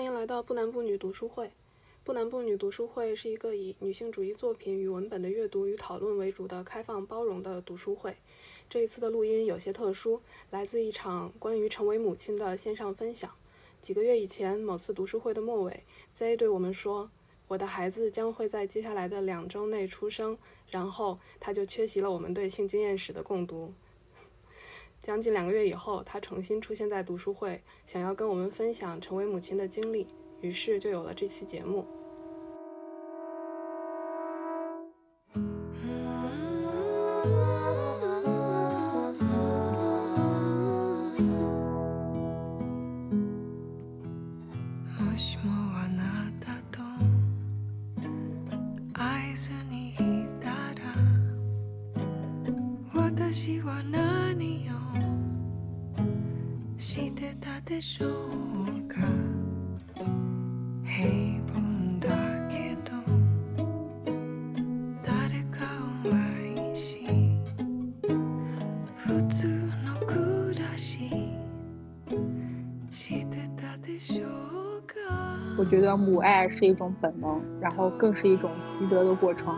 欢迎来到不男不女读书会。不男不女读书会是一个以女性主义作品与文本的阅读与讨论为主的开放包容的读书会。这一次的录音有些特殊，来自一场关于成为母亲的线上分享。几个月以前，某次读书会的末尾，Z 对我们说：“我的孩子将会在接下来的两周内出生。”然后他就缺席了我们对性经验史的共读。将近两个月以后，她重新出现在读书会，想要跟我们分享成为母亲的经历，于是就有了这期节目。我觉得母爱是一种本能，然后更是一种习得的过程。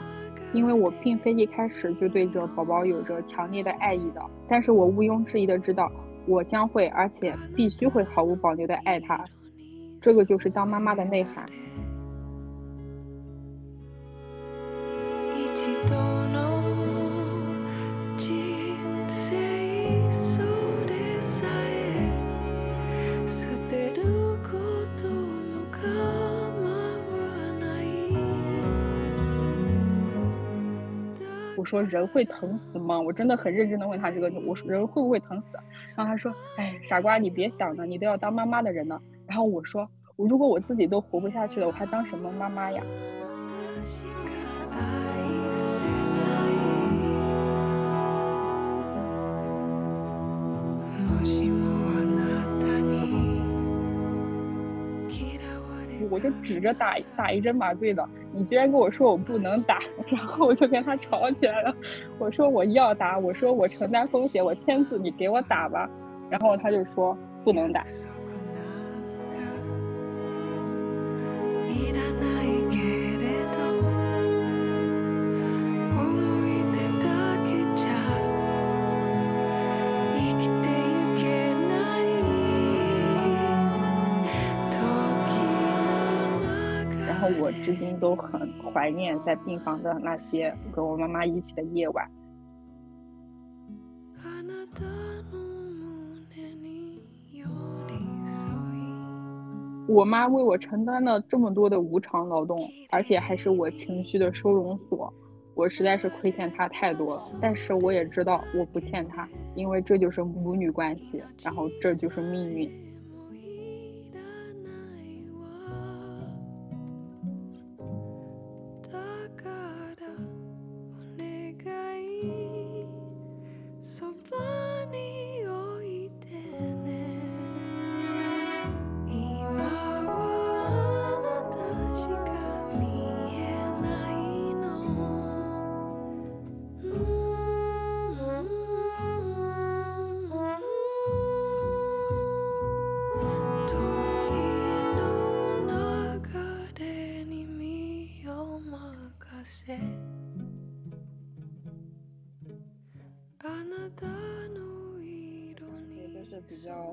因为我并非一开始就对着宝宝有着强烈的爱意的，但是我毋庸置疑的知道，我将会，而且必须会毫无保留的爱他。这个就是当妈妈的内涵。说人会疼死吗？我真的很认真的问他这个，我说人会不会疼死？然后他说，哎，傻瓜，你别想了，你都要当妈妈的人了。然后我说，我如果我自己都活不下去了，我还当什么妈妈呀？就指着打打一针麻醉的，你居然跟我说我不能打，然后我就跟他吵起来了。我说我要打，我说我承担风险，我签字，你给我打吧。然后他就说不能打。我至今都很怀念在病房的那些跟我妈妈一起的夜晚。我妈为我承担了这么多的无偿劳动，而且还是我情绪的收容所，我实在是亏欠她太多了。但是我也知道我不欠她，因为这就是母女关系，然后这就是命运。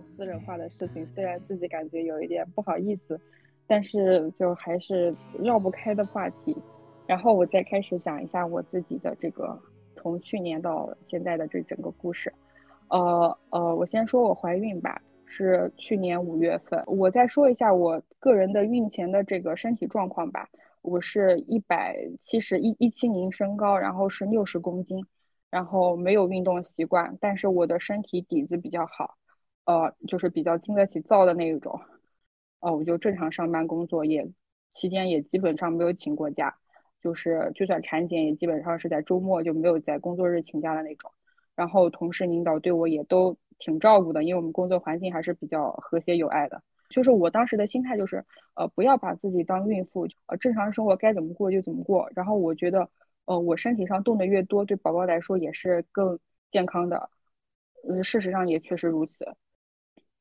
私人化的事情，虽然自己感觉有一点不好意思，但是就还是绕不开的话题。然后我再开始讲一下我自己的这个从去年到现在的这整个故事。呃呃，我先说我怀孕吧，是去年五月份。我再说一下我个人的孕前的这个身体状况吧。我是一百七十一一七零身高，然后是六十公斤，然后没有运动习惯，但是我的身体底子比较好。呃，就是比较经得起造的那一种，哦，我就正常上班工作，也期间也基本上没有请过假，就是就算产检也基本上是在周末就没有在工作日请假的那种。然后同事领导对我也都挺照顾的，因为我们工作环境还是比较和谐有爱的。就是我当时的心态就是，呃，不要把自己当孕妇，呃，正常生活该怎么过就怎么过。然后我觉得，呃，我身体上动的越多，对宝宝来说也是更健康的。嗯，事实上也确实如此。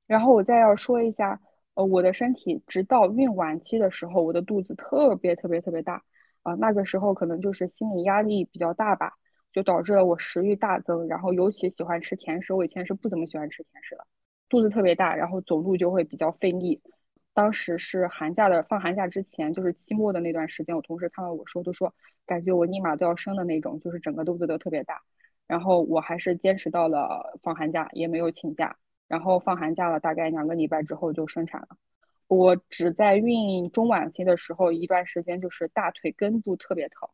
然后我再要说一下，呃，我的身体直到孕晚期的时候，我的肚子特别特别特别大啊，那个时候可能就是心理压力比较大吧，就导致了我食欲大增，然后尤其喜欢吃甜食。我以前是不怎么喜欢吃甜食的，肚子特别大，然后走路就会比较费力。当时是寒假的放寒假之前，就是期末的那段时间，我同事看到我说，都说感觉我立马都要生的那种，就是整个肚子都特别大。然后我还是坚持到了放寒假，也没有请假。然后放寒假了，大概两个礼拜之后就生产了。我只在孕中晚期的时候一段时间，就是大腿根部特别疼，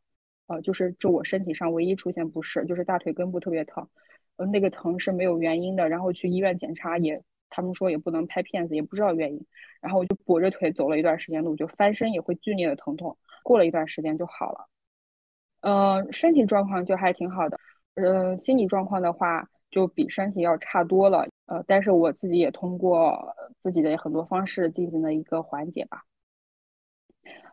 呃，就是这我身体上唯一出现不适，就是大腿根部特别疼，呃，那个疼是没有原因的。然后去医院检查也，他们说也不能拍片子，也不知道原因。然后我就跛着腿走了一段时间路，就翻身也会剧烈的疼痛。过了一段时间就好了，呃，身体状况就还挺好的，呃，心理状况的话就比身体要差多了。呃，但是我自己也通过自己的很多方式进行了一个缓解吧。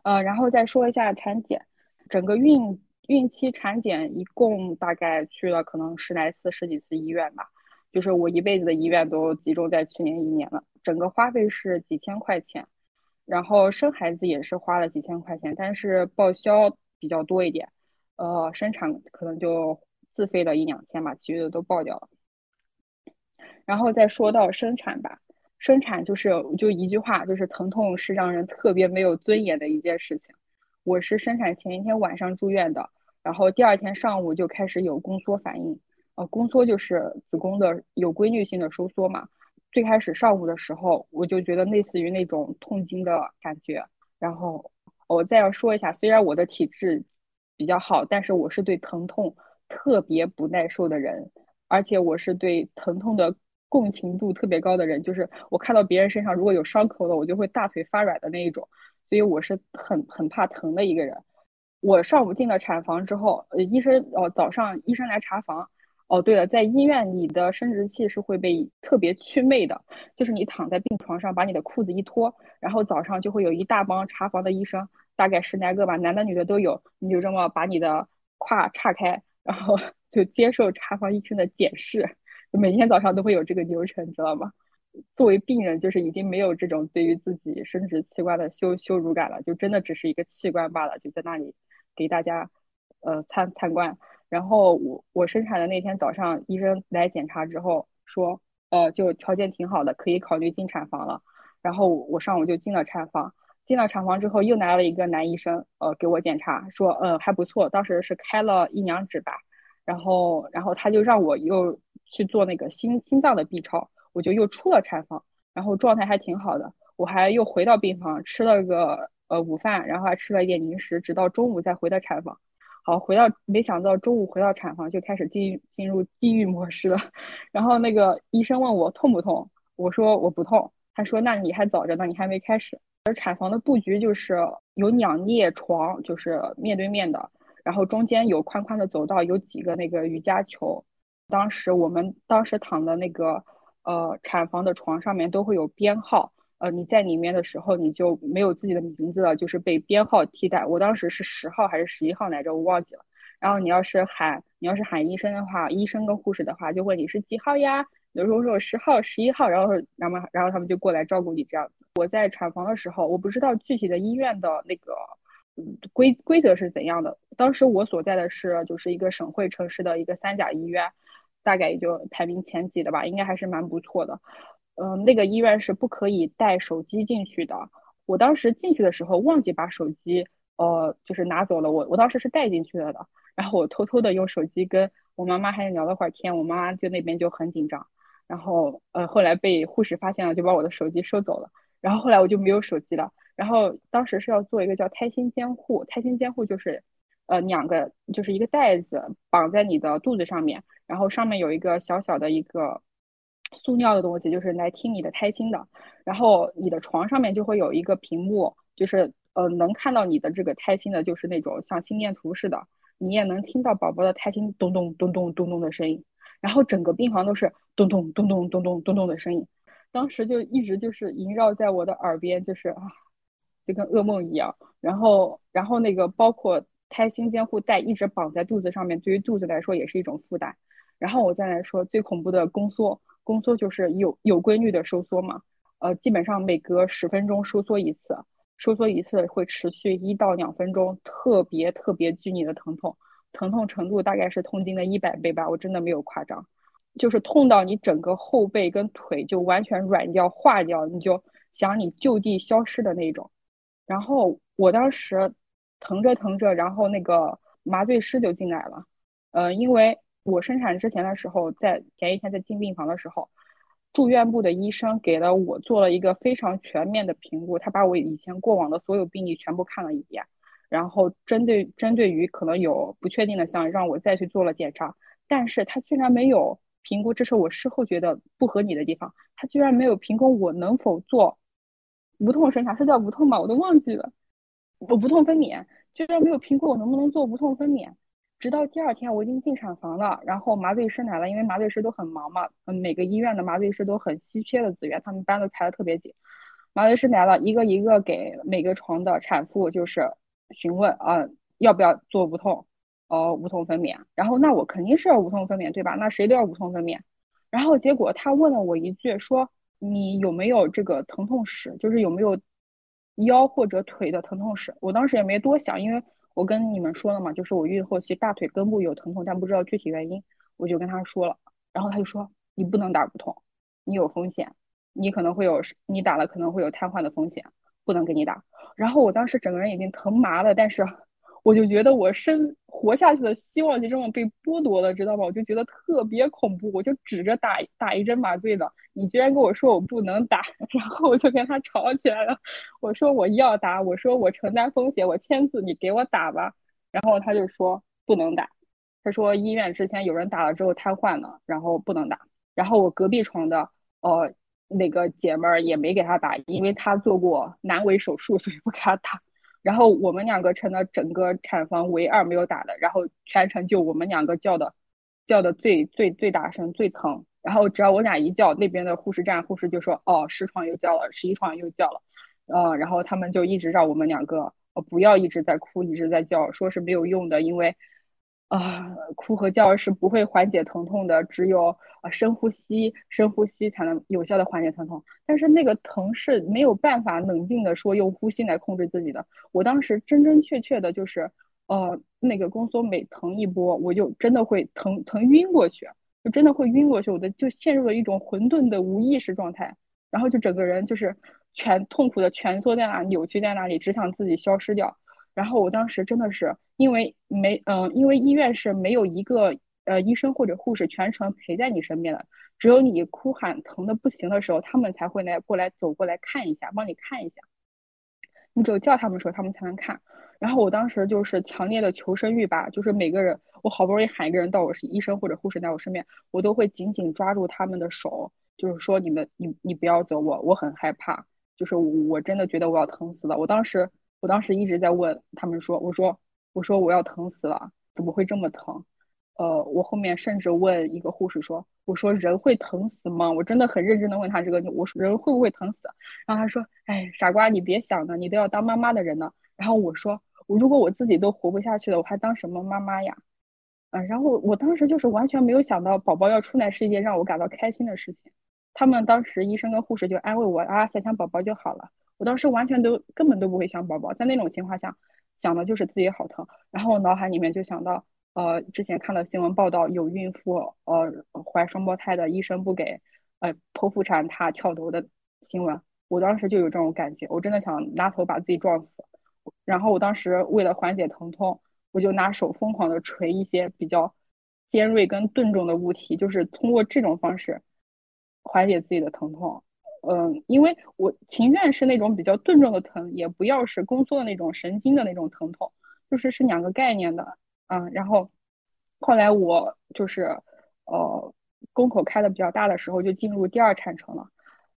呃，然后再说一下产检，整个孕孕期产检一共大概去了可能十来次、十几次医院吧，就是我一辈子的医院都集中在去年一年了，整个花费是几千块钱，然后生孩子也是花了几千块钱，但是报销比较多一点，呃，生产可能就自费了一两千吧，其余的都报掉了。然后再说到生产吧，生产就是就一句话，就是疼痛是让人特别没有尊严的一件事情。我是生产前一天晚上住院的，然后第二天上午就开始有宫缩反应，呃，宫缩就是子宫的有规律性的收缩嘛。最开始上午的时候，我就觉得类似于那种痛经的感觉。然后我再要说一下，虽然我的体质比较好，但是我是对疼痛特别不耐受的人，而且我是对疼痛的。共情度特别高的人，就是我看到别人身上如果有伤口了，我就会大腿发软的那一种，所以我是很很怕疼的一个人。我上午进了产房之后，呃，医生哦，早上医生来查房。哦，对了，在医院你的生殖器是会被特别祛魅的，就是你躺在病床上，把你的裤子一脱，然后早上就会有一大帮查房的医生，大概十来个吧，男的女的都有，你就这么把你的胯岔开，然后 就接受查房医生的检视。每天早上都会有这个流程，知道吗？作为病人，就是已经没有这种对于自己生殖器官的羞羞辱感了，就真的只是一个器官罢了，就在那里给大家呃参参观。然后我我生产的那天早上，医生来检查之后说，呃，就条件挺好的，可以考虑进产房了。然后我上午就进了产房，进了产房之后又来了一个男医生，呃，给我检查说，嗯，还不错，当时是开了一两指吧。然后然后他就让我又。去做那个心心脏的 B 超，我就又出了产房，然后状态还挺好的。我还又回到病房吃了个呃午饭，然后还吃了一点零食，直到中午再回到产房。好，回到没想到中午回到产房就开始进进入地狱模式了。然后那个医生问我痛不痛，我说我不痛。他说那你还早着呢，你还没开始。而产房的布局就是有两列床，就是面对面的，然后中间有宽宽的走道，有几个那个瑜伽球。当时我们当时躺的那个呃产房的床上面都会有编号，呃你在里面的时候你就没有自己的名字了，就是被编号替代。我当时是十号还是十一号来着，我忘记了。然后你要是喊你要是喊医生的话，医生跟护士的话就问你是几号呀？有时候说十号、十一号，然后然后然后他们就过来照顾你这样子。我在产房的时候，我不知道具体的医院的那个规规则是怎样的。当时我所在的是就是一个省会城市的一个三甲医院。大概也就排名前几的吧，应该还是蛮不错的。嗯，那个医院是不可以带手机进去的。我当时进去的时候忘记把手机，呃，就是拿走了。我我当时是带进去了的。然后我偷偷的用手机跟我妈妈还聊了会儿天，我妈妈就那边就很紧张。然后呃，后来被护士发现了，就把我的手机收走了。然后后来我就没有手机了。然后当时是要做一个叫胎心监护，胎心监护就是。呃，两个就是一个袋子绑在你的肚子上面，然后上面有一个小小的一个塑料的东西，就是来听你的胎心的。然后你的床上面就会有一个屏幕，就是呃能看到你的这个胎心的，就是那种像心电图似的，你也能听到宝宝的胎心咚咚咚咚咚咚的声音。然后整个病房都是咚咚咚咚咚咚咚咚的声音，当时就一直就是萦绕在我的耳边，就是啊，就跟噩梦一样。然后然后那个包括。胎心监护带一直绑在肚子上面，对于肚子来说也是一种负担。然后我再来说最恐怖的宫缩，宫缩就是有有规律的收缩嘛。呃，基本上每隔十分钟收缩一次，收缩一次会持续一到两分钟，特别特别剧烈的疼痛，疼痛程度大概是痛经的一百倍吧，我真的没有夸张，就是痛到你整个后背跟腿就完全软掉化掉，你就想你就地消失的那种。然后我当时疼着疼着，然后那个麻醉师就进来了，呃，因为我生产之前的时候，在前一天在进病房的时候。住院部的医生给了我做了一个非常全面的评估，他把我以前过往的所有病例全部看了一遍，然后针对针对于可能有不确定的项让我再去做了检查，但是他居然没有评估，这是我事后觉得不合理的地方，他居然没有评估我能否做无痛生产，是叫无痛吗？我都忘记了，我无痛分娩，居然没有评估我能不能做无痛分娩。直到第二天，我已经进产房了，然后麻醉师来了，因为麻醉师都很忙嘛，嗯，每个医院的麻醉师都很稀缺的资源，他们班都排的特别紧。麻醉师来了，一个一个给每个床的产妇就是询问啊，要不要做无痛，呃，无痛分娩。然后那我肯定是要无痛分娩，对吧？那谁都要无痛分娩。然后结果他问了我一句，说你有没有这个疼痛史，就是有没有腰或者腿的疼痛史？我当时也没多想，因为。我跟你们说了嘛，就是我孕后期大腿根部有疼痛，但不知道具体原因，我就跟他说了，然后他就说你不能打骨痛，你有风险，你可能会有你打了可能会有瘫痪的风险，不能给你打。然后我当时整个人已经疼麻了，但是。我就觉得我生活下去的希望就这么被剥夺了，知道吗？我就觉得特别恐怖，我就指着打打一针麻醉的，你居然跟我说我不能打，然后我就跟他吵起来了。我说我要打，我说我承担风险，我签字，你给我打吧。然后他就说不能打，他说医院之前有人打了之后瘫痪了，然后不能打。然后我隔壁床的呃那个姐妹儿也没给他打，因为她做过阑尾手术，所以不给他打。然后我们两个成了整个产房唯二没有打的，然后全程就我们两个叫的，叫的最最最大声最疼。然后只要我俩一叫，那边的护士站护士就说：“哦，十床又叫了，十一床又叫了。”呃，然后他们就一直让我们两个呃不要一直在哭，一直在叫，说是没有用的，因为。啊，哭和叫是不会缓解疼痛的，只有啊深呼吸，深呼吸才能有效的缓解疼痛。但是那个疼是没有办法冷静的说用呼吸来控制自己的。我当时真真切切的就是，呃，那个宫缩每疼一波，我就真的会疼疼晕过去，就真的会晕过去，我的就陷入了一种混沌的无意识状态，然后就整个人就是全痛苦的蜷缩在那，扭曲在那里，只想自己消失掉。然后我当时真的是因为没嗯，因为医院是没有一个呃医生或者护士全程陪在你身边的，只有你哭喊疼的不行的时候，他们才会来过来走过来看一下，帮你看一下。你只有叫他们的时候他们才能看。然后我当时就是强烈的求生欲吧，就是每个人我好不容易喊一个人到我是医生或者护士在我身边，我都会紧紧抓住他们的手，就是说你们你你不要走，我我很害怕，就是我真的觉得我要疼死了。我当时。我当时一直在问他们说：“我说，我说我要疼死了，怎么会这么疼？”呃，我后面甚至问一个护士说：“我说人会疼死吗？”我真的很认真的问他这个，我说人会不会疼死？然后他说：“哎，傻瓜，你别想了，你都要当妈妈的人呢。”然后我说：“我如果我自己都活不下去了，我还当什么妈妈呀？”嗯，然后我当时就是完全没有想到宝宝要出来是一件让我感到开心的事情。他们当时医生跟护士就安慰我啊，想想宝宝就好了。我当时完全都根本都不会想宝宝，在那种情况下，想的就是自己好疼。然后我脑海里面就想到，呃，之前看到新闻报道，有孕妇呃怀双胞胎的医生不给呃剖腹产，她跳楼的新闻。我当时就有这种感觉，我真的想拿头把自己撞死。然后我当时为了缓解疼痛，我就拿手疯狂的捶一些比较尖锐跟钝重的物体，就是通过这种方式缓解自己的疼痛。嗯，因为我情愿是那种比较钝重的疼，也不要是宫缩的那种神经的那种疼痛，就是是两个概念的。嗯，然后后来我就是呃宫口开的比较大的时候，就进入第二产程了。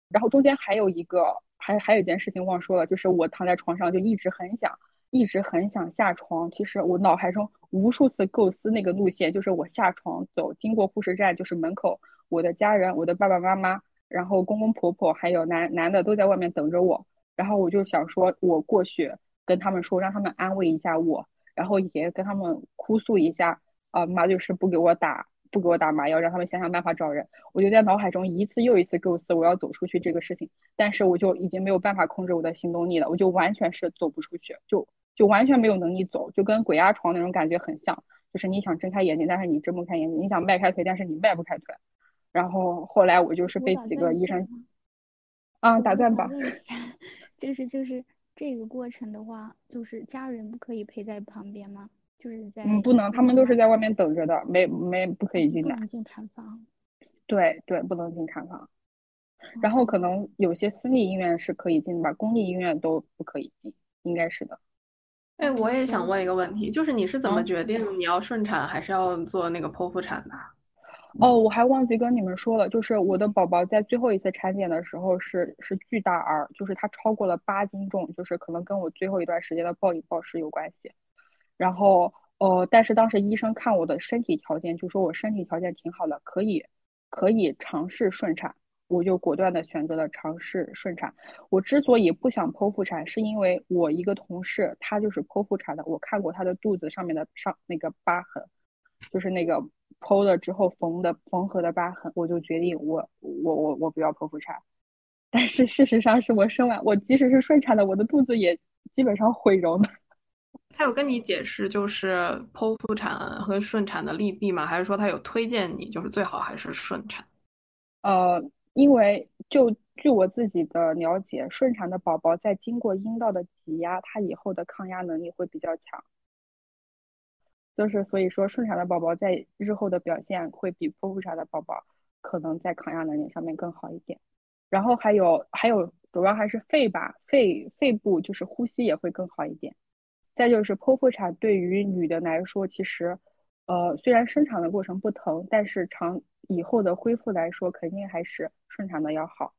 然后中间还有一个，还还有一件事情忘说了，就是我躺在床上就一直很想，一直很想下床。其实我脑海中无数次构思那个路线，就是我下床走，经过护士站，就是门口我的家人，我的爸爸妈妈。然后公公婆婆还有男男的都在外面等着我，然后我就想说，我过去跟他们说，让他们安慰一下我，然后也跟他们哭诉一下，啊，麻醉师不给我打不给我打麻药，让他们想想办法找人。我就在脑海中一次又一次构思我要走出去这个事情，但是我就已经没有办法控制我的行动力了，我就完全是走不出去，就就完全没有能力走，就跟鬼压床那种感觉很像，就是你想睁开眼睛，但是你睁不开眼睛；你想迈开腿，但是你迈不开腿。然后后来我就是被几个医生，啊，打断吧，就是就是这个过程的话，就是家人不可以陪在旁边吗？就是在嗯，不能，他们都是在外面等着的，没没不可以进来。不能进产房。对对，不能进产房。然后可能有些私立医院是可以进的吧，公立医院都不可以进，应该是的。哎，我也想问一个问题，就是你是怎么决定你要顺产还是要做那个剖腹产的？哦，我还忘记跟你们说了，就是我的宝宝在最后一次产检的时候是是巨大儿，就是他超过了八斤重，就是可能跟我最后一段时间的暴饮暴食有关系。然后，呃，但是当时医生看我的身体条件，就说我身体条件挺好的，可以，可以尝试顺产，我就果断的选择了尝试顺产。我之所以不想剖腹产，是因为我一个同事，她就是剖腹产的，我看过她的肚子上面的上那个疤痕，就是那个剖了之后缝的缝合的疤痕，我就决定我我我我不要剖腹产。但是事实上是我生完，我即使是顺产的，我的肚子也基本上毁容了。他有跟你解释就是剖腹产和顺产的利弊吗？还是说他有推荐你就是最好还是顺产？呃，因为就据我自己的了解，顺产的宝宝在经过阴道的挤压，他以后的抗压能力会比较强。就是所以说，顺产的宝宝在日后的表现会比剖腹产的宝宝可能在抗压能力上面更好一点。然后还有还有，主要还是肺吧，肺肺部就是呼吸也会更好一点。再就是剖腹产对于女的来说，其实，呃，虽然生产的过程不疼，但是长以后的恢复来说，肯定还是顺产的要好。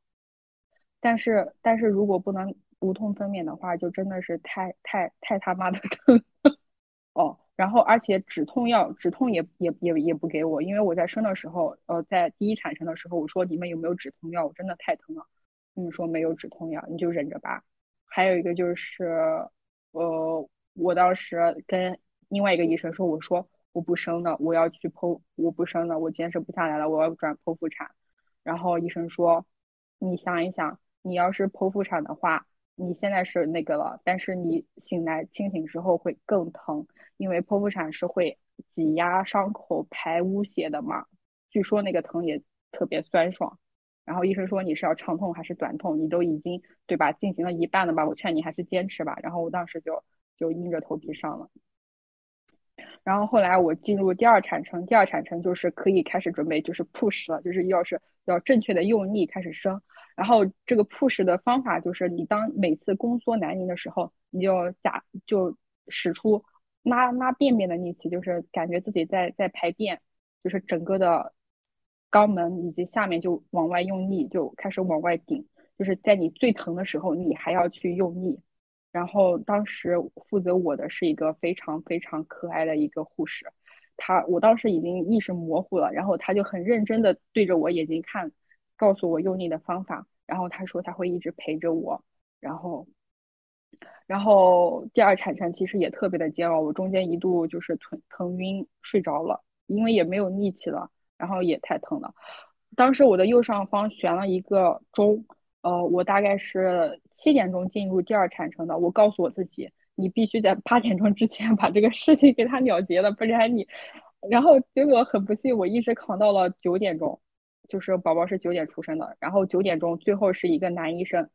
但是，但是如果不能无痛分娩的话，就真的是太太太他妈的疼 哦。然后，而且止痛药止痛也也也也不给我，因为我在生的时候，呃，在第一产程的时候，我说你们有没有止痛药？我真的太疼了。他们说没有止痛药，你就忍着吧。还有一个就是，呃。我当时跟另外一个医生说：“我说我不生了，我要去剖，我不生了，我坚持不下来了，我要转剖腹产。”然后医生说：“你想一想，你要是剖腹产的话，你现在是那个了，但是你醒来清醒之后会更疼，因为剖腹产是会挤压伤口排污血的嘛。据说那个疼也特别酸爽。然后医生说你是要长痛还是短痛？你都已经对吧进行了一半了吧？我劝你还是坚持吧。然后我当时就。就硬着头皮上了，然后后来我进入第二产程，第二产程就是可以开始准备，就是 push 了，就是要是要正确的用力开始生。然后这个 push 的方法就是，你当每次宫缩难宁的时候，你就假就使出拉拉便便的力气，就是感觉自己在在排便，就是整个的肛门以及下面就往外用力，就开始往外顶，就是在你最疼的时候，你还要去用力。然后当时负责我的是一个非常非常可爱的一个护士，他我当时已经意识模糊了，然后他就很认真的对着我眼睛看，告诉我用力的方法，然后他说他会一直陪着我，然后，然后第二产程其实也特别的煎熬，我中间一度就是疼疼晕睡着了，因为也没有力气了，然后也太疼了，当时我的右上方悬了一个钟。呃，我大概是七点钟进入第二产程的。我告诉我自己，你必须在八点钟之前把这个事情给他了结了，不然你……然后结果很不幸，我一直扛到了九点钟，就是宝宝是九点出生的。然后九点钟，最后是一个男医生，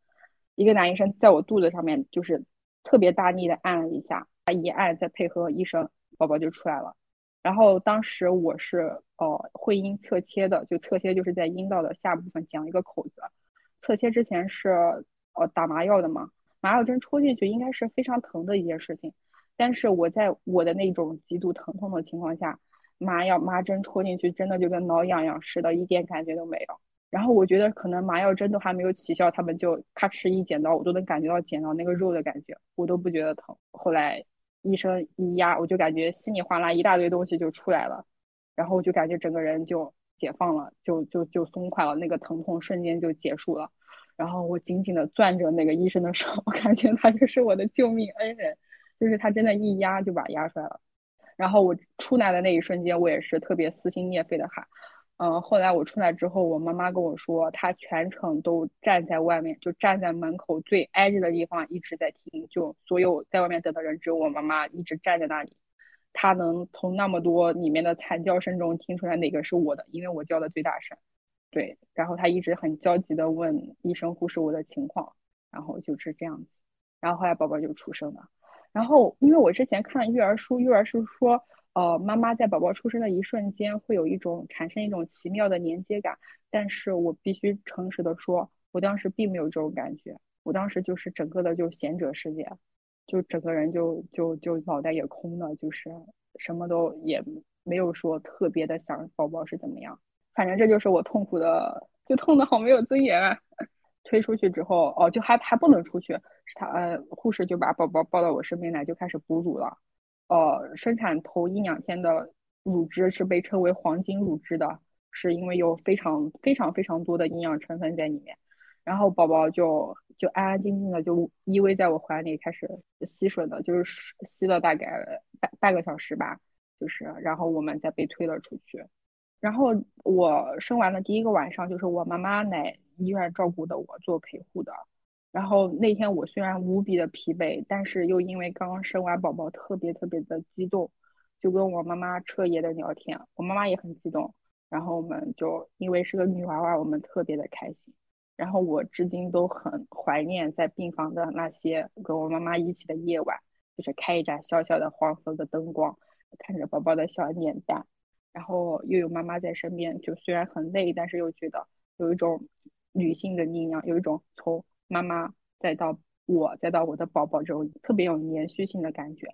一个男医生在我肚子上面就是特别大力的按了一下，他一按，再配合医生，宝宝就出来了。然后当时我是呃会阴侧切的，就侧切就是在阴道的下部分剪了一个口子。侧切之前是呃打麻药的嘛，麻药针戳进去应该是非常疼的一件事情，但是我在我的那种极度疼痛的情况下，麻药麻针戳进去真的就跟挠痒痒似的，一点感觉都没有。然后我觉得可能麻药针都还没有起效，他们就咔哧一剪刀，我都能感觉到剪到那个肉的感觉，我都不觉得疼。后来医生一压，我就感觉稀里哗啦一大堆东西就出来了，然后我就感觉整个人就。解放了，就就就松快了，那个疼痛瞬间就结束了。然后我紧紧的攥着那个医生的手，我感觉他就是我的救命恩人，就是他真的一压就把压出来了。然后我出来的那一瞬间，我也是特别撕心裂肺的喊。嗯，后来我出来之后，我妈妈跟我说，她全程都站在外面，就站在门口最挨着的地方一直在听，就所有在外面等的人，只有我妈妈一直站在那里。她能从那么多里面的惨叫声中听出来哪个是我的，因为我叫的最大声。对，然后她一直很焦急的问医生护士我的情况，然后就是这样子。然后后来宝宝就出生了。然后因为我之前看育儿书，育儿书说。呃，妈妈在宝宝出生的一瞬间会有一种产生一种奇妙的连接感，但是我必须诚实的说，我当时并没有这种感觉，我当时就是整个的就贤者世界，就整个人就就就脑袋也空了，就是什么都也没有说特别的想宝宝是怎么样，反正这就是我痛苦的，就痛的好没有尊严啊！推出去之后，哦，就还还不能出去，是他呃护士就把宝宝抱到我身边来，就开始哺乳了。呃，生产头一两天的乳汁是被称为黄金乳汁的，是因为有非常非常非常多的营养成分在里面。然后宝宝就就安安静静的就依偎在我怀里开始吸吮的，就是吸了大概半半个小时吧，就是然后我们再被推了出去。然后我生完的第一个晚上，就是我妈妈来医院照顾的我做陪护的。然后那天我虽然无比的疲惫，但是又因为刚刚生完宝宝，特别特别的激动，就跟我妈妈彻夜的聊天。我妈妈也很激动，然后我们就因为是个女娃娃，我们特别的开心。然后我至今都很怀念在病房的那些跟我妈妈一起的夜晚，就是开一盏小小的黄色的灯光，看着宝宝的小脸蛋，然后又有妈妈在身边，就虽然很累，但是又觉得有一种女性的力量，有一种从。妈妈再到我，再到我的宝宝，这种特别有连续性的感觉。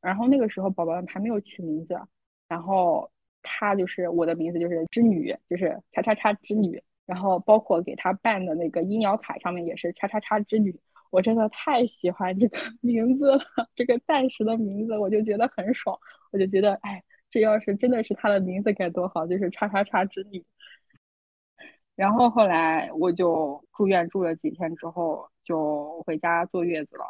然后那个时候宝宝还没有取名字，然后他就是我的名字就是织女，就是叉叉叉织女。然后包括给他办的那个医疗卡上面也是叉叉叉织女。我真的太喜欢这个 名字了，这个暂时的名字我就觉得很爽，我就觉得哎，这要是真的是他的名字该多好，就是叉叉叉织女。然后后来我就住院住了几天之后就回家坐月子了。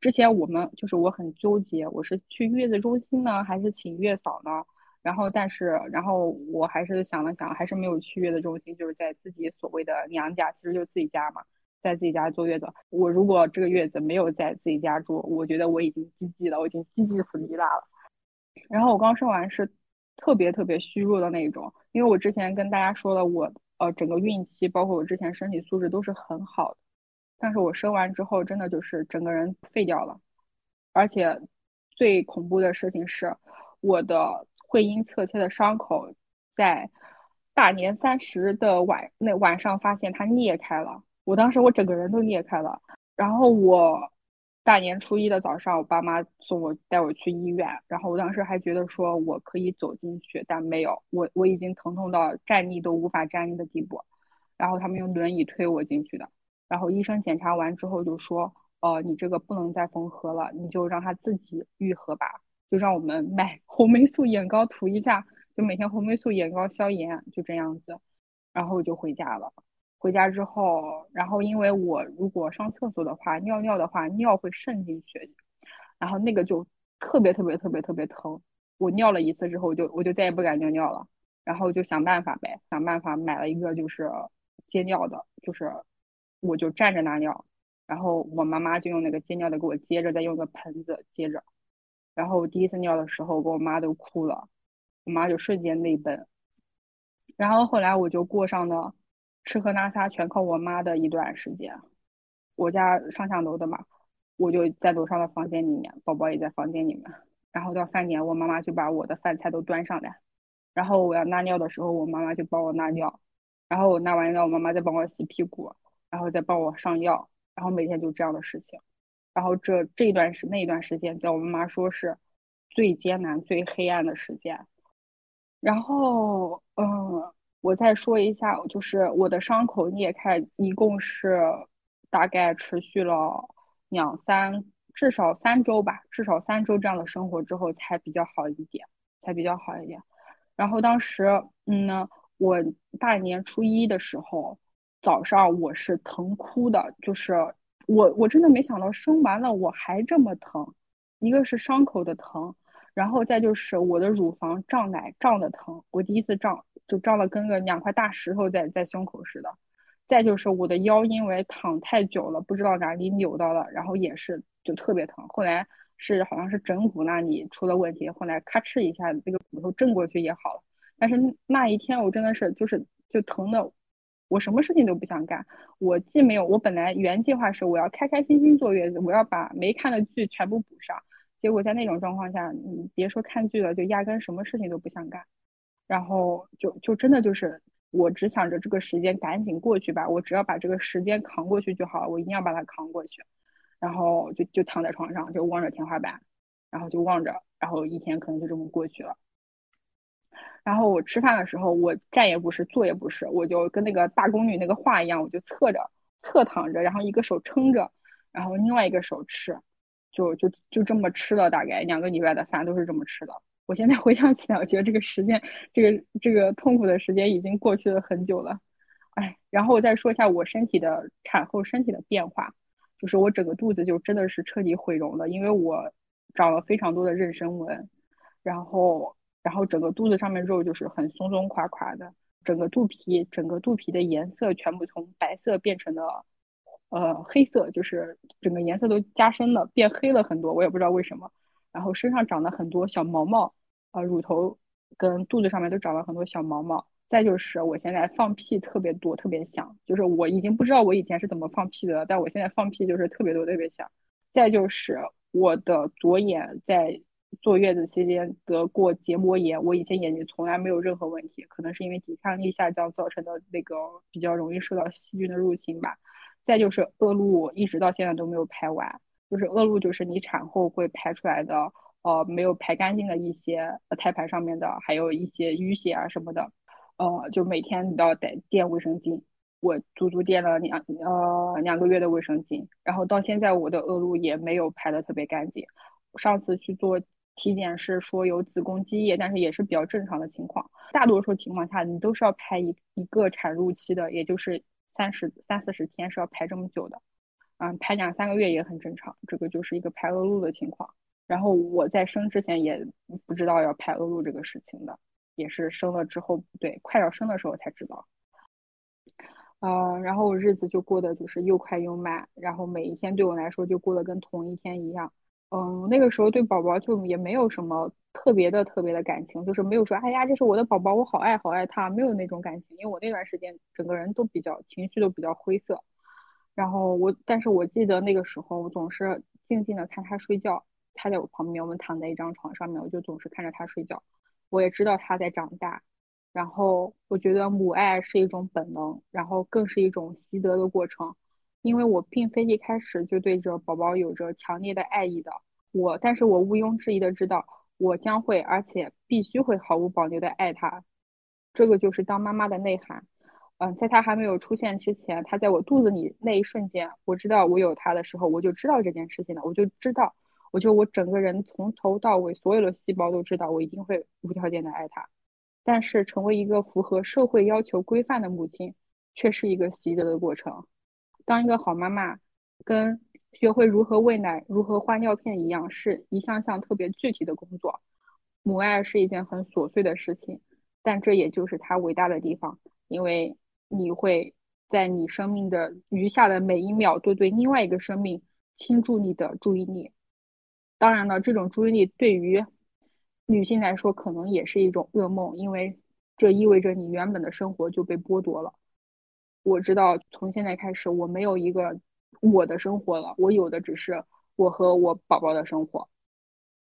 之前我们就是我很纠结，我是去月子中心呢，还是请月嫂呢？然后但是然后我还是想了想，还是没有去月子中心，就是在自己所谓的娘家，其实就自己家嘛，在自己家坐月子。我如果这个月子没有在自己家住，我觉得我已经 GG 了，我已经 GG 死离了。然后我刚生完是特别特别虚弱的那种，因为我之前跟大家说了我。呃，整个孕期包括我之前身体素质都是很好的，但是我生完之后真的就是整个人废掉了，而且最恐怖的事情是，我的会阴侧切的伤口在大年三十的晚那晚上发现它裂开了，我当时我整个人都裂开了，然后我。大年初一的早上，我爸妈送我带我去医院，然后我当时还觉得说我可以走进去，但没有，我我已经疼痛到站立都无法站立的地步，然后他们用轮椅推我进去的，然后医生检查完之后就说，哦，你这个不能再缝合了，你就让它自己愈合吧，就让我们买 红霉素眼膏涂一下，就每天红霉素眼膏消炎，就这样子，然后我就回家了。回家之后，然后因为我如果上厕所的话，尿尿的话，尿会渗进去，然后那个就特别特别特别特别疼。我尿了一次之后，我就我就再也不敢尿尿了，然后就想办法呗，想办法买了一个就是接尿的，就是我就站着拿尿，然后我妈妈就用那个接尿的给我接着，再用个盆子接着。然后我第一次尿的时候，我跟我妈都哭了，我妈就瞬间泪奔。然后后来我就过上了。吃喝拉撒全靠我妈的一段时间，我家上下楼的嘛，我就在楼上的房间里面，宝宝也在房间里面。然后到饭点，我妈妈就把我的饭菜都端上来，然后我要拉尿的时候，我妈妈就帮我拉尿，然后我拉完尿，我妈妈再帮我洗屁股，然后再帮我上药，然后每天就这样的事情。然后这这一段时那一段时间，在我妈妈说是最艰难、最黑暗的时间。然后，嗯。我再说一下，就是我的伤口裂开，一共是大概持续了两三，至少三周吧，至少三周这样的生活之后才比较好一点，才比较好一点。然后当时，嗯呢，我大年初一的时候早上我是疼哭的，就是我我真的没想到生完了我还这么疼，一个是伤口的疼。然后再就是我的乳房胀奶胀的疼，我第一次胀就胀的跟个两块大石头在在胸口似的。再就是我的腰因为躺太久了，不知道哪里扭到了，然后也是就特别疼。后来是好像是枕骨那里出了问题，后来咔哧一下这个骨头震过去也好了。但是那一天我真的是就是就疼的，我什么事情都不想干。我既没有我本来原计划是我要开开心心坐月子，我要把没看的剧全部补上。结果在那种状况下，你别说看剧了，就压根什么事情都不想干。然后就就真的就是。我只想着这个时间赶紧过去吧，我只要把这个时间扛过去就好了，我一定要把它扛过去。然后就就躺在床上，就望着天花板，然后就望着，然后一天可能就这么过去了。然后我吃饭的时候，我站也不是，坐也不是，我就跟那个大宫女那个画一样，我就侧着侧躺着，然后一个手撑着，然后另外一个手吃，就就就这么吃了大概两个礼拜的饭都是这么吃的。我现在回想起来，我觉得这个时间，这个这个痛苦的时间已经过去了很久了，哎，然后我再说一下我身体的产后身体的变化，就是我整个肚子就真的是彻底毁容了，因为我长了非常多的妊娠纹，然后然后整个肚子上面肉就是很松松垮垮的，整个肚皮整个肚皮的颜色全部从白色变成了呃黑色，就是整个颜色都加深了，变黑了很多，我也不知道为什么，然后身上长了很多小毛毛。呃，乳头跟肚子上面都长了很多小毛毛。再就是我现在放屁特别多，特别响。就是我已经不知道我以前是怎么放屁的，但我现在放屁就是特别多，特别响。再就是我的左眼在坐月子期间得过结膜炎，我以前眼睛从来没有任何问题，可能是因为抵抗力下降造成的那个比较容易受到细菌的入侵吧。再就是恶露，一直到现在都没有排完。就是恶露，就是你产后会排出来的。呃，没有排干净的一些胎盘上面的，还有一些淤血啊什么的，呃，就每天你都要带垫卫生巾。我足足垫了两呃两个月的卫生巾，然后到现在我的恶露也没有排的特别干净。上次去做体检是说有子宫积液，但是也是比较正常的情况。大多数情况下你都是要排一一个产褥期的，也就是三十三四十天是要排这么久的。嗯，排两三个月也很正常，这个就是一个排恶露的情况。然后我在生之前也不知道要排恶露这个事情的，也是生了之后，对，快要生的时候才知道。呃，然后日子就过得就是又快又慢，然后每一天对我来说就过得跟同一天一样。嗯，那个时候对宝宝就也没有什么特别的特别的感情，就是没有说，哎呀，这是我的宝宝，我好爱好爱他，没有那种感情。因为我那段时间整个人都比较情绪都比较灰色。然后我，但是我记得那个时候我总是静静的看他睡觉。他在我旁边，我们躺在一张床上面，我就总是看着他睡觉。我也知道他在长大，然后我觉得母爱是一种本能，然后更是一种习得的过程。因为我并非一开始就对着宝宝有着强烈的爱意的，我，但是我毋庸置疑的知道，我将会，而且必须会毫无保留的爱他。这个就是当妈妈的内涵。嗯，在他还没有出现之前，他在我肚子里那一瞬间，我知道我有他的时候，我就知道这件事情了，我就知道。我就我整个人从头到尾，所有的细胞都知道，我一定会无条件的爱他。但是成为一个符合社会要求规范的母亲，却是一个习得的过程。当一个好妈妈，跟学会如何喂奶、如何换尿片一样，是一项项特别具体的工作。母爱是一件很琐碎的事情，但这也就是它伟大的地方，因为你会在你生命的余下的每一秒，都对另外一个生命倾注你的注意力。当然了，这种注意力对于女性来说可能也是一种噩梦，因为这意味着你原本的生活就被剥夺了。我知道，从现在开始，我没有一个我的生活了，我有的只是我和我宝宝的生活，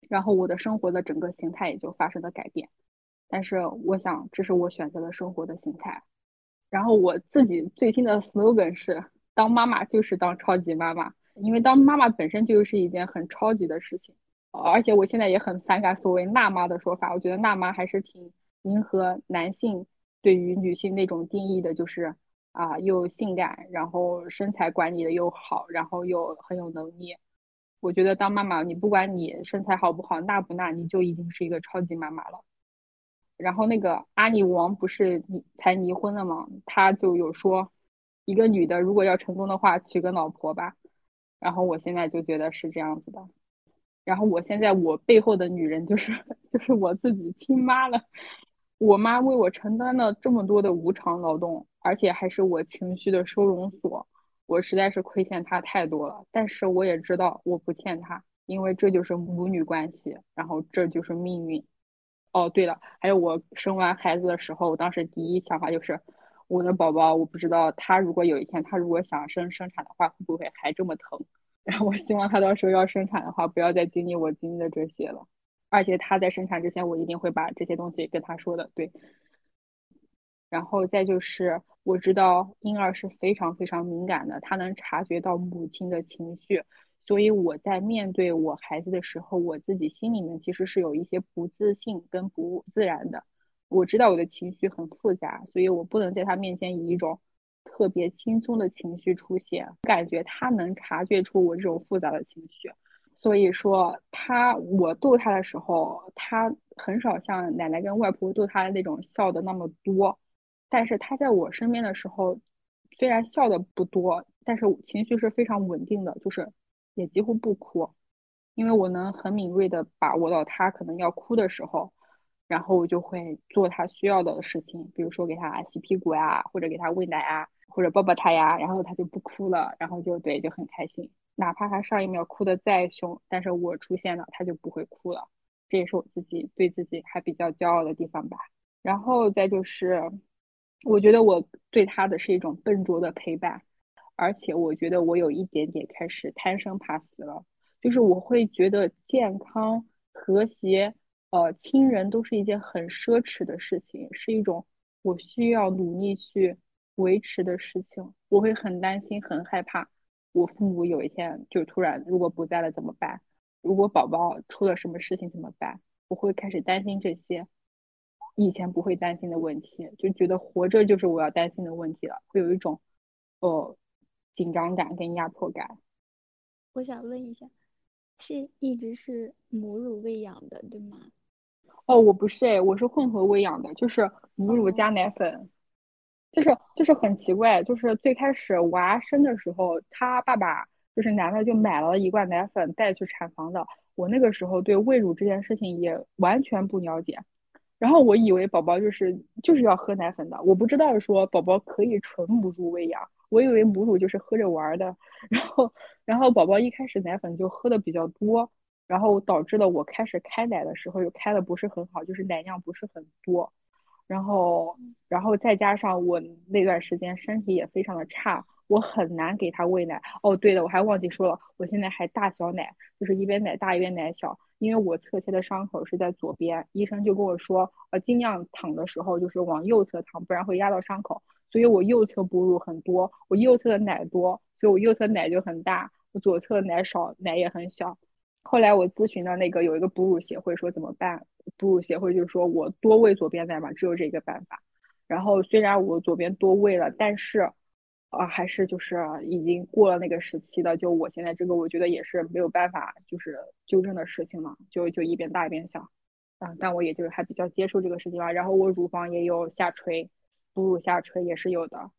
然后我的生活的整个形态也就发生了改变。但是，我想这是我选择的生活的形态。然后，我自己最新的 slogan 是：当妈妈就是当超级妈妈。因为当妈妈本身就是一件很超级的事情，而且我现在也很反感所谓“辣妈”的说法。我觉得“辣妈”还是挺迎合男性对于女性那种定义的，就是啊，又性感，然后身材管理的又好，然后又很有能力。我觉得当妈妈，你不管你身材好不好，辣不辣，你就已经是一个超级妈妈了。然后那个阿里王不是你才离婚了吗？他就有说，一个女的如果要成功的话，娶个老婆吧。然后我现在就觉得是这样子的。然后我现在我背后的女人就是 就是我自己亲妈了。我妈为我承担了这么多的无偿劳动，而且还是我情绪的收容所，我实在是亏欠她太多了。但是我也知道我不欠她，因为这就是母女关系，然后这就是命运。哦，对了，还有我生完孩子的时候，我当时第一想法就是我的宝宝，我不知道他如果有一天他如果想生生产的话，会不会还这么疼？然后我希望他到时候要生产的话，不要再经历我经历的这些了。而且他在生产之前，我一定会把这些东西跟他说的。对，然后再就是我知道婴儿是非常非常敏感的，他能察觉到母亲的情绪，所以我在面对我孩子的时候，我自己心里面其实是有一些不自信跟不自然的。我知道我的情绪很复杂，所以我不能在他面前以一种特别轻松的情绪出现，感觉他能察觉出我这种复杂的情绪。所以说，他我逗他的时候，他很少像奶奶跟外婆逗他的那种笑的那么多。但是他在我身边的时候，虽然笑的不多，但是情绪是非常稳定的，就是也几乎不哭。因为我能很敏锐的把握到他可能要哭的时候，然后我就会做他需要的事情，比如说给他洗屁股呀，或者给他喂奶啊，或者抱抱他呀，然后他就不哭了，然后就对就很开心。哪怕他上一秒哭的再凶，但是我出现了，他就不会哭了。这也是我自己对自己还比较骄傲的地方吧。然后再就是，我觉得我对他的是一种笨拙的陪伴，而且我觉得我有一点点开始贪生怕死了。就是我会觉得健康、和谐、呃亲人都是一件很奢侈的事情，是一种我需要努力去维持的事情。我会很担心、很害怕。我父母有一天就突然如果不在了怎么办？如果宝宝出了什么事情怎么办？我会开始担心这些以前不会担心的问题，就觉得活着就是我要担心的问题了，会有一种呃紧张感跟压迫感。我想问一下，是一直是母乳喂养的对吗？哦，我不是哎，我是混合喂养的，就是母乳加奶粉。就是就是很奇怪，就是最开始娃生的时候，他爸爸就是男的就买了一罐奶粉带去产房的。我那个时候对喂乳这件事情也完全不了解，然后我以为宝宝就是就是要喝奶粉的，我不知道说宝宝可以纯母乳喂养，我以为母乳就是喝着玩的。然后然后宝宝一开始奶粉就喝的比较多，然后导致了我开始开奶的时候又开的不是很好，就是奶量不是很多。然后，然后再加上我那段时间身体也非常的差，我很难给他喂奶。哦，对了，我还忘记说了，我现在还大小奶，就是一边奶大一边奶小。因为我侧切的伤口是在左边，医生就跟我说，呃，尽量躺的时候就是往右侧躺，不然会压到伤口。所以我右侧哺乳很多，我右侧的奶多，所以我右侧奶就很大，我左侧奶少，奶也很小。后来我咨询的那个有一个哺乳协会说怎么办？哺乳协会就说我多喂左边奶嘛，只有这个办法。然后虽然我左边多喂了，但是啊还是就是已经过了那个时期的。就我现在这个，我觉得也是没有办法就是纠正的事情嘛，就就一边大一边小。嗯，但我也就还比较接受这个事情吧。然后我乳房也有下垂，哺乳下垂也是有的。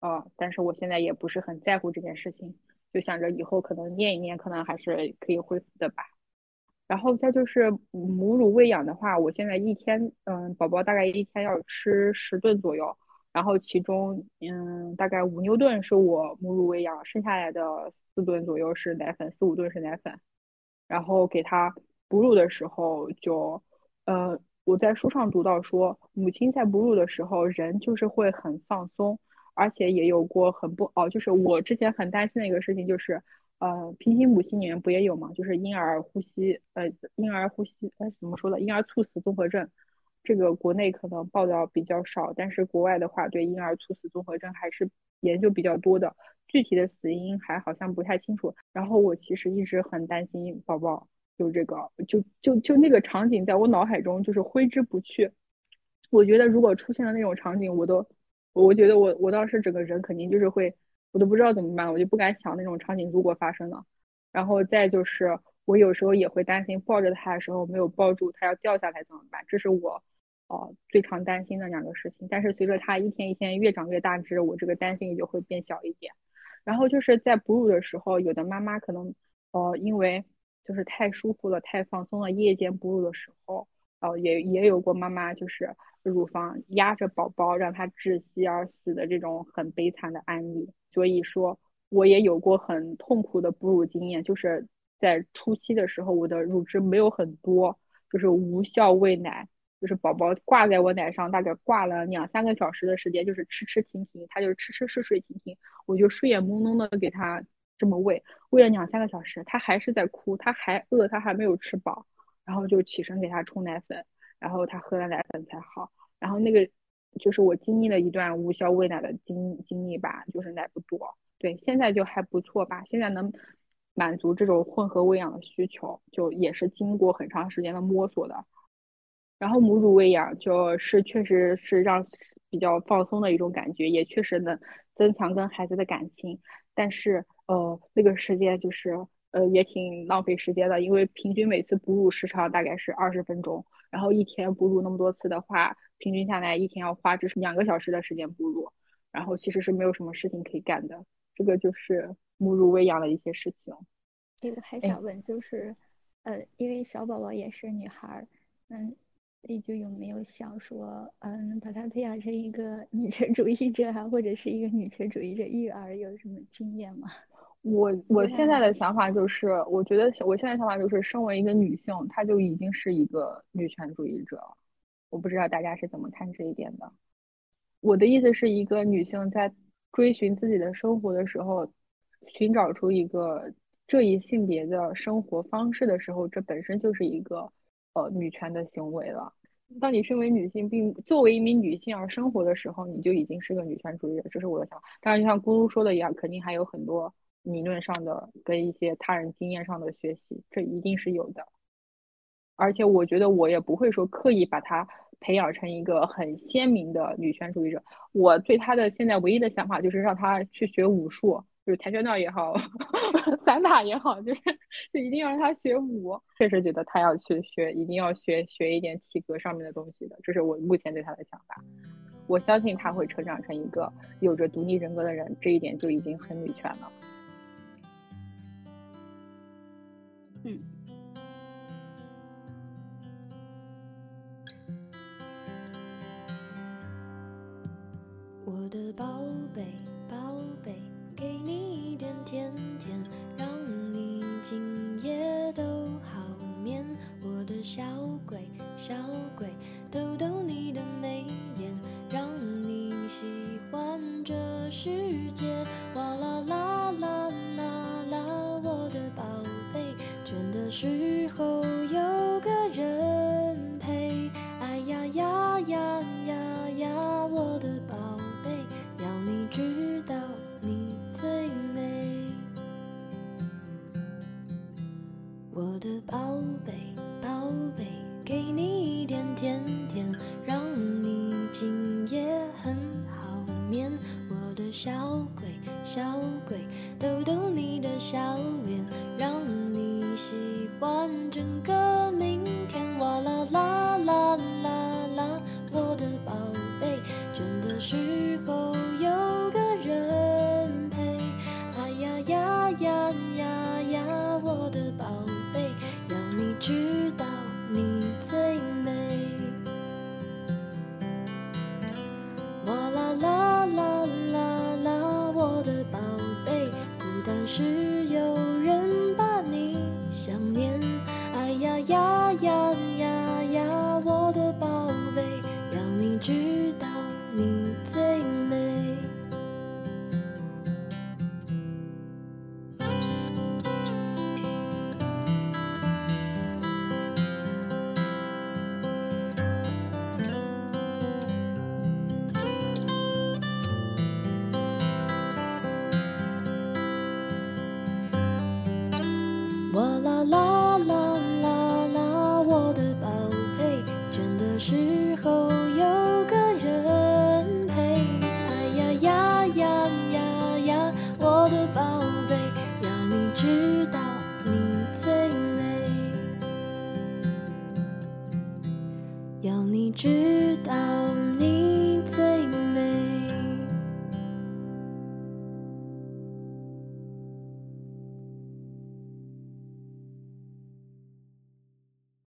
啊，但是我现在也不是很在乎这件事情。就想着以后可能念一念，可能还是可以恢复的吧。然后再就是母乳喂养的话，我现在一天，嗯，宝宝大概一天要吃十顿左右，然后其中，嗯，大概五六顿是我母乳喂养，剩下来的四顿左右是奶粉，四五顿是奶粉。然后给他哺乳的时候，就，呃，我在书上读到说，母亲在哺乳的时候，人就是会很放松。而且也有过很不哦，就是我之前很担心的一个事情，就是呃，平行母系里面不也有吗？就是婴儿呼吸呃，婴儿呼吸哎怎么说呢？婴儿猝死综合症，这个国内可能报道比较少，但是国外的话，对婴儿猝死综合症还是研究比较多的。具体的死因还好像不太清楚。然后我其实一直很担心宝宝有这个，就就就那个场景在我脑海中就是挥之不去。我觉得如果出现了那种场景，我都。我觉得我我当时整个人肯定就是会，我都不知道怎么办，我就不敢想那种场景如果发生了。然后再就是我有时候也会担心抱着他的时候没有抱住他要掉下来怎么办，这是我哦最常担心的两个事情。但是随着他一天一天越长越大只，我这个担心也就会变小一点。然后就是在哺乳的时候，有的妈妈可能呃因为就是太舒服了，太放松了。夜间哺乳的时候，哦，也也有过妈妈就是乳房压着宝宝让他窒息而死的这种很悲惨的案例。所以说，我也有过很痛苦的哺乳经验，就是在初期的时候，我的乳汁没有很多，就是无效喂奶，就是宝宝挂在我奶上，大概挂了两三个小时的时间，就是吃吃停停，他就是吃吃睡睡停停，我就睡眼朦胧的给他。这么喂，喂了两三个小时，他还是在哭，他还饿，他还没有吃饱，然后就起身给他冲奶粉，然后他喝了奶粉才好。然后那个就是我经历了一段无效喂奶的经经历吧，就是奶不多。对，现在就还不错吧，现在能满足这种混合喂养的需求，就也是经过很长时间的摸索的。然后母乳喂养就是确实是让比较放松的一种感觉，也确实能增强跟孩子的感情，但是。呃，那个时间就是呃也挺浪费时间的，因为平均每次哺乳时长大概是二十分钟，然后一天哺乳那么多次的话，平均下来一天要花至少两个小时的时间哺乳，然后其实是没有什么事情可以干的。这个就是母乳喂养的一些事情。这个还想问，就是呃，因为小宝宝也是女孩，嗯，你就有没有想说，嗯，把她培养成一个女权主义者啊，或者是一个女权主义者育儿，有什么经验吗？我我现在的想法就是，我觉得我现在想法就是，身为一个女性，她就已经是一个女权主义者了。我不知道大家是怎么看这一点的。我的意思是一个女性在追寻自己的生活的时候，寻找出一个这一性别的生活方式的时候，这本身就是一个呃女权的行为了。当你身为女性，并作为一名女性而生活的时候，你就已经是个女权主义者。这是我的想法。当然，就像咕噜说的一样，肯定还有很多。理论上的跟一些他人经验上的学习，这一定是有的。而且我觉得我也不会说刻意把他培养成一个很鲜明的女权主义者。我对他的现在唯一的想法就是让他去学武术，就是跆拳道也好，散打也好，就是就一定要让他学武。确实觉得他要去学，一定要学学一点体格上面的东西的。这是我目前对他的想法。我相信他会成长成一个有着独立人格的人，这一点就已经很女权了。嗯，我的宝贝，宝贝，给你一点甜甜，让你今夜都好眠。我的小鬼，小鬼，